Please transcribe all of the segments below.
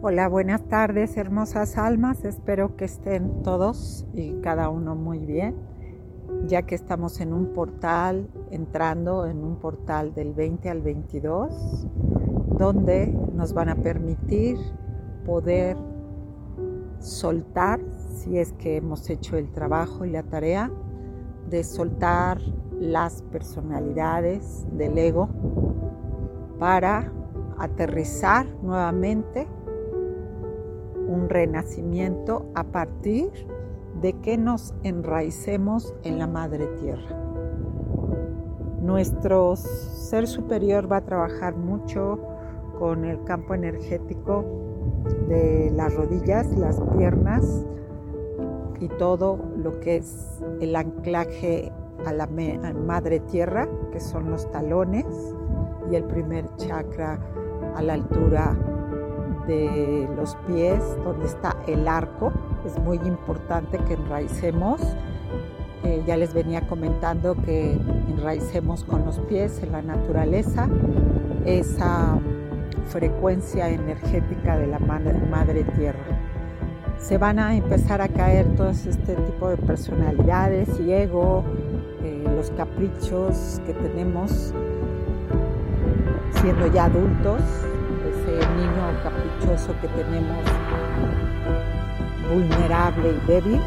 Hola, buenas tardes, hermosas almas. Espero que estén todos y cada uno muy bien, ya que estamos en un portal, entrando en un portal del 20 al 22, donde nos van a permitir poder soltar, si es que hemos hecho el trabajo y la tarea, de soltar las personalidades del ego para aterrizar nuevamente un renacimiento a partir de que nos enraicemos en la madre tierra. Nuestro ser superior va a trabajar mucho con el campo energético de las rodillas, las piernas y todo lo que es el anclaje a la madre tierra, que son los talones, y el primer chakra a la altura de los pies, donde está el arco. Es muy importante que enraicemos. Eh, ya les venía comentando que enraicemos con los pies en la naturaleza esa frecuencia energética de la madre, tierra. Se van a empezar a caer todos este tipo de personalidades y ego, eh, los caprichos que tenemos siendo ya adultos, niño caprichoso que tenemos vulnerable y débil,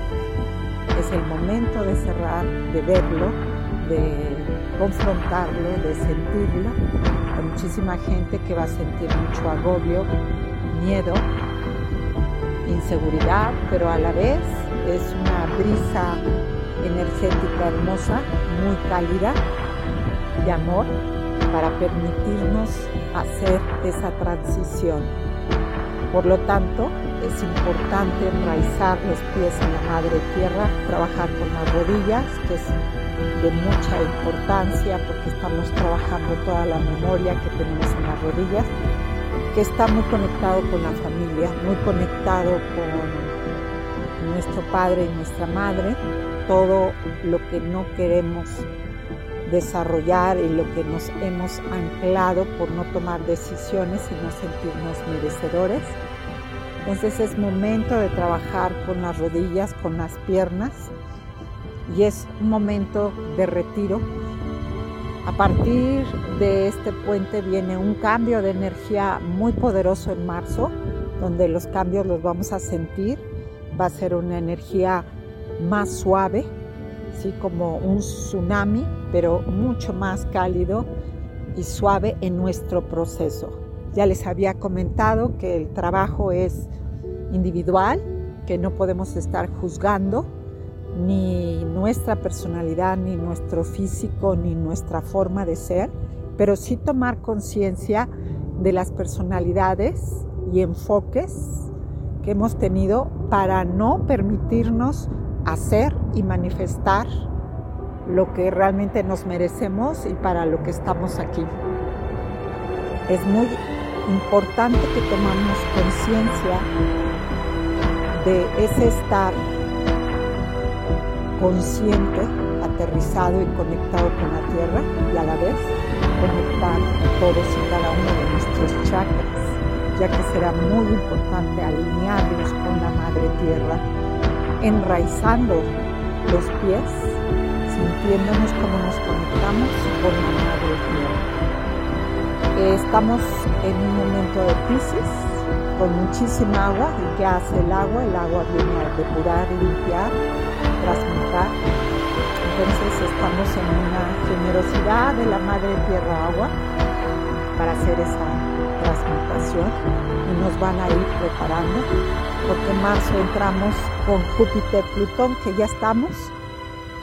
es el momento de cerrar, de verlo, de confrontarlo, de sentirlo. Hay muchísima gente que va a sentir mucho agobio, miedo, inseguridad, pero a la vez es una brisa energética hermosa, muy cálida, de amor, para permitirnos hacer esa transición. Por lo tanto, es importante enraizar los pies en la madre tierra, trabajar con las rodillas, que es de mucha importancia porque estamos trabajando toda la memoria que tenemos en las rodillas, que está muy conectado con la familia, muy conectado con nuestro padre y nuestra madre, todo lo que no queremos desarrollar y lo que nos hemos anclado por no tomar decisiones y no sentirnos merecedores. Entonces es momento de trabajar con las rodillas, con las piernas y es un momento de retiro. A partir de este puente viene un cambio de energía muy poderoso en marzo, donde los cambios los vamos a sentir. Va a ser una energía más suave, así como un tsunami, pero mucho más cálido y suave en nuestro proceso. Ya les había comentado que el trabajo es individual, que no podemos estar juzgando ni nuestra personalidad, ni nuestro físico, ni nuestra forma de ser, pero sí tomar conciencia de las personalidades y enfoques que hemos tenido para no permitirnos hacer y manifestar lo que realmente nos merecemos y para lo que estamos aquí. Es muy importante que tomamos conciencia de ese estar consciente, aterrizado y conectado con la tierra y a la vez conectar todos y cada uno de nuestros chakras, ya que será muy importante alinearlos con la madre tierra, enraizando los pies, sintiéndonos como nos conectamos con la madre tierra. Estamos en un momento de crisis con muchísima agua. ¿Y qué hace el agua? El agua viene a depurar, limpiar, transmutar. Entonces estamos en una generosidad de la madre tierra agua para hacer esa transmutación nos van a ir preparando porque en marzo entramos con Júpiter Plutón que ya estamos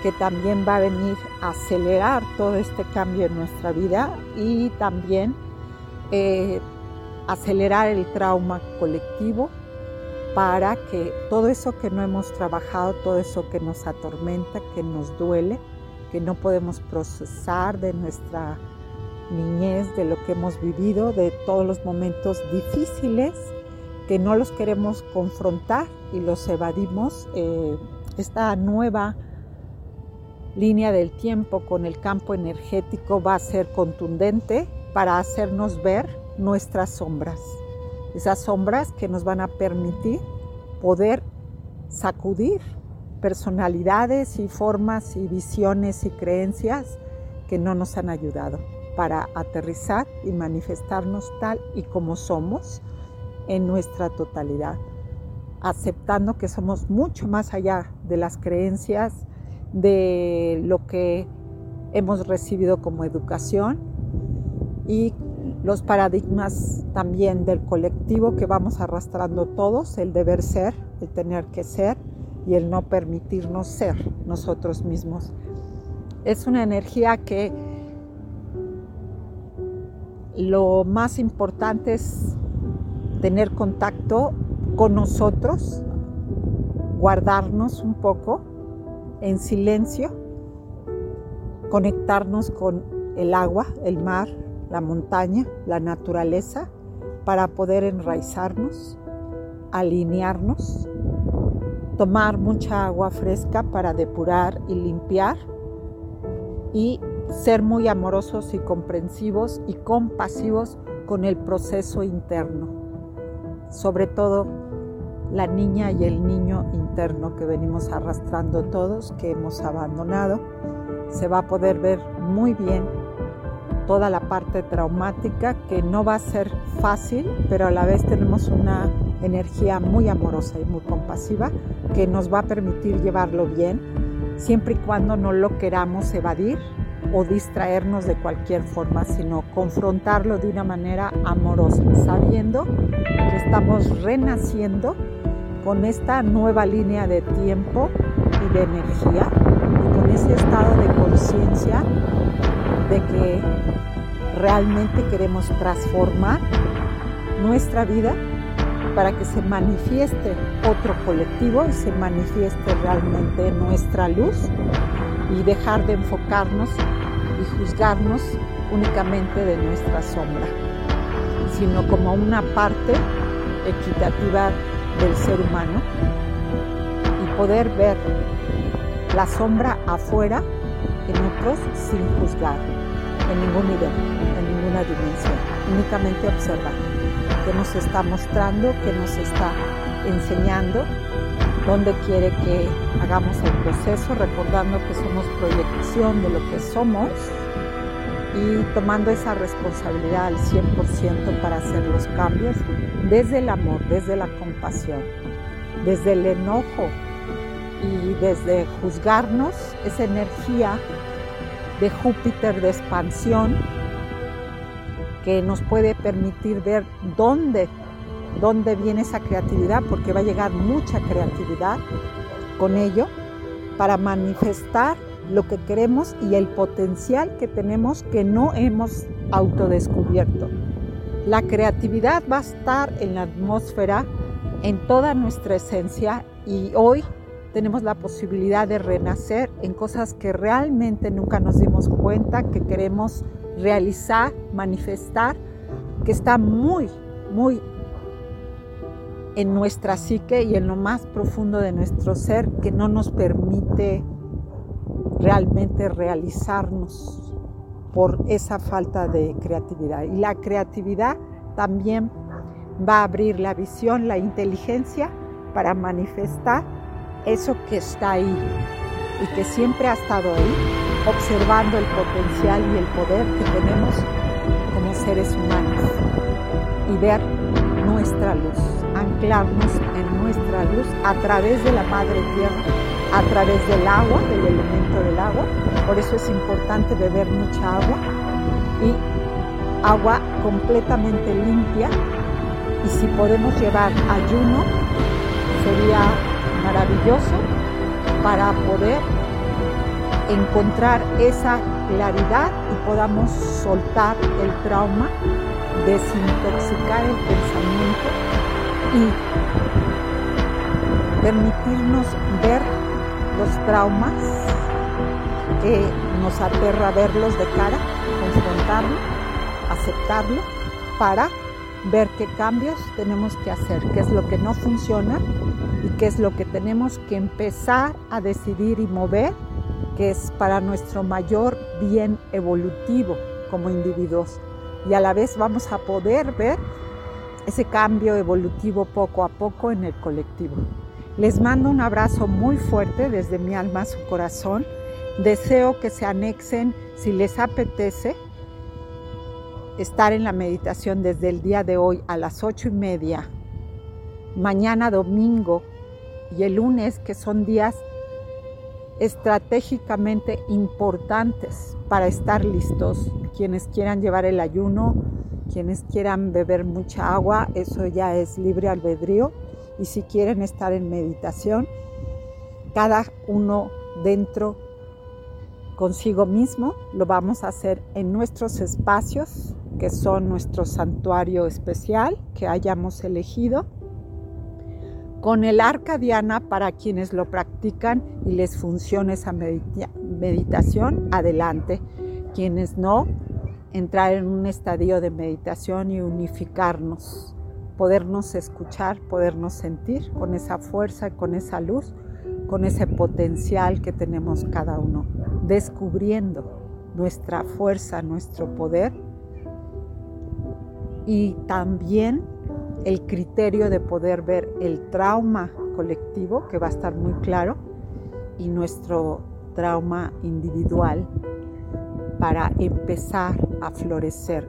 que también va a venir a acelerar todo este cambio en nuestra vida y también eh, acelerar el trauma colectivo para que todo eso que no hemos trabajado, todo eso que nos atormenta, que nos duele, que no podemos procesar de nuestra niñez, de lo que hemos vivido, de todos los momentos difíciles, que no los queremos confrontar y los evadimos. Eh, esta nueva línea del tiempo con el campo energético va a ser contundente para hacernos ver nuestras sombras. esas sombras que nos van a permitir poder sacudir personalidades y formas y visiones y creencias que no nos han ayudado para aterrizar y manifestarnos tal y como somos en nuestra totalidad, aceptando que somos mucho más allá de las creencias, de lo que hemos recibido como educación y los paradigmas también del colectivo que vamos arrastrando todos, el deber ser, el tener que ser y el no permitirnos ser nosotros mismos. Es una energía que lo más importante es tener contacto con nosotros, guardarnos un poco en silencio, conectarnos con el agua, el mar, la montaña, la naturaleza, para poder enraizarnos, alinearnos, tomar mucha agua fresca para depurar y limpiar y ser muy amorosos y comprensivos y compasivos con el proceso interno, sobre todo la niña y el niño interno que venimos arrastrando todos, que hemos abandonado. Se va a poder ver muy bien toda la parte traumática que no va a ser fácil, pero a la vez tenemos una energía muy amorosa y muy compasiva que nos va a permitir llevarlo bien, siempre y cuando no lo queramos evadir o distraernos de cualquier forma, sino confrontarlo de una manera amorosa, sabiendo que estamos renaciendo con esta nueva línea de tiempo y de energía y con ese estado de conciencia de que realmente queremos transformar nuestra vida para que se manifieste otro colectivo y se manifieste realmente nuestra luz y dejar de enfocarnos y juzgarnos únicamente de nuestra sombra, sino como una parte equitativa del ser humano y poder ver la sombra afuera en otros sin juzgar en ningún nivel, en ninguna dimensión, únicamente observar qué nos está mostrando, qué nos está enseñando, dónde quiere que hagamos el proceso, recordando que somos proyección de lo que somos y tomando esa responsabilidad al 100% para hacer los cambios desde el amor, desde la compasión, desde el enojo y desde juzgarnos esa energía de Júpiter de expansión que nos puede permitir ver dónde, dónde viene esa creatividad, porque va a llegar mucha creatividad con ello para manifestar lo que queremos y el potencial que tenemos que no hemos autodescubierto. La creatividad va a estar en la atmósfera, en toda nuestra esencia y hoy tenemos la posibilidad de renacer en cosas que realmente nunca nos dimos cuenta, que queremos realizar, manifestar, que está muy, muy en nuestra psique y en lo más profundo de nuestro ser, que no nos permite realmente realizarnos por esa falta de creatividad. Y la creatividad también va a abrir la visión, la inteligencia para manifestar eso que está ahí y que siempre ha estado ahí, observando el potencial y el poder que tenemos como seres humanos y ver nuestra luz, anclarnos en nuestra luz a través de la madre tierra, a través del agua, del elemento del agua. Por eso es importante beber mucha agua y agua completamente limpia. Y si podemos llevar ayuno, sería maravilloso para poder encontrar esa claridad y podamos soltar el trauma, desintoxicar el pensamiento y permitirnos ver los traumas que nos aterra verlos de cara, confrontarlo, aceptarlo para ver qué cambios tenemos que hacer, qué es lo que no funciona y qué es lo que tenemos que empezar a decidir y mover, que es para nuestro mayor bien evolutivo como individuos. Y a la vez vamos a poder ver ese cambio evolutivo poco a poco en el colectivo. Les mando un abrazo muy fuerte desde mi alma a su corazón. Deseo que se anexen, si les apetece, estar en la meditación desde el día de hoy a las ocho y media, mañana domingo y el lunes, que son días estratégicamente importantes para estar listos. Quienes quieran llevar el ayuno, quienes quieran beber mucha agua, eso ya es libre albedrío. Y si quieren estar en meditación, cada uno dentro consigo mismo, lo vamos a hacer en nuestros espacios, que son nuestro santuario especial que hayamos elegido con el arca diana para quienes lo practican y les funciona esa meditación, adelante. Quienes no, entrar en un estadio de meditación y unificarnos, podernos escuchar, podernos sentir con esa fuerza, con esa luz, con ese potencial que tenemos cada uno, descubriendo nuestra fuerza, nuestro poder y también el criterio de poder ver el trauma colectivo, que va a estar muy claro, y nuestro trauma individual para empezar a florecer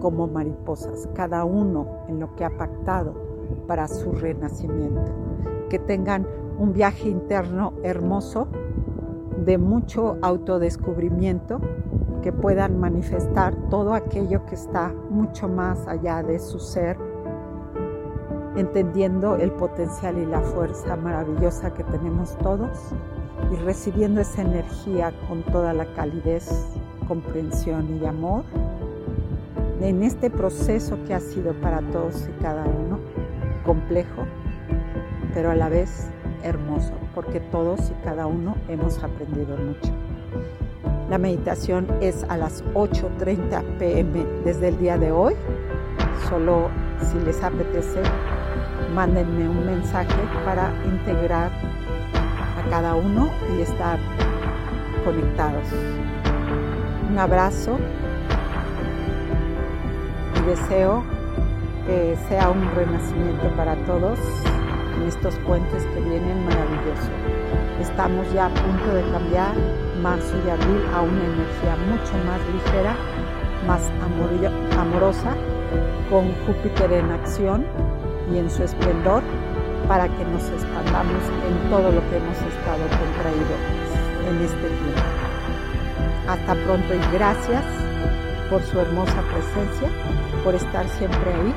como mariposas, cada uno en lo que ha pactado para su renacimiento. Que tengan un viaje interno hermoso, de mucho autodescubrimiento, que puedan manifestar todo aquello que está mucho más allá de su ser entendiendo el potencial y la fuerza maravillosa que tenemos todos y recibiendo esa energía con toda la calidez, comprensión y amor en este proceso que ha sido para todos y cada uno complejo, pero a la vez hermoso, porque todos y cada uno hemos aprendido mucho. La meditación es a las 8.30 pm desde el día de hoy. Solo si les apetece mándenme un mensaje para integrar a cada uno y estar conectados. Un abrazo y deseo que sea un renacimiento para todos en estos puentes que vienen maravillosos. Estamos ya a punto de cambiar marzo y abril a una energía mucho más ligera, más amorosa, con Júpiter en acción y en su esplendor para que nos expandamos en todo lo que hemos estado contraídos en este tiempo. Hasta pronto y gracias por su hermosa presencia, por estar siempre ahí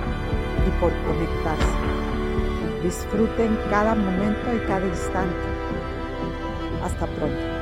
y por conectarse. Disfruten cada momento y cada instante. Hasta pronto.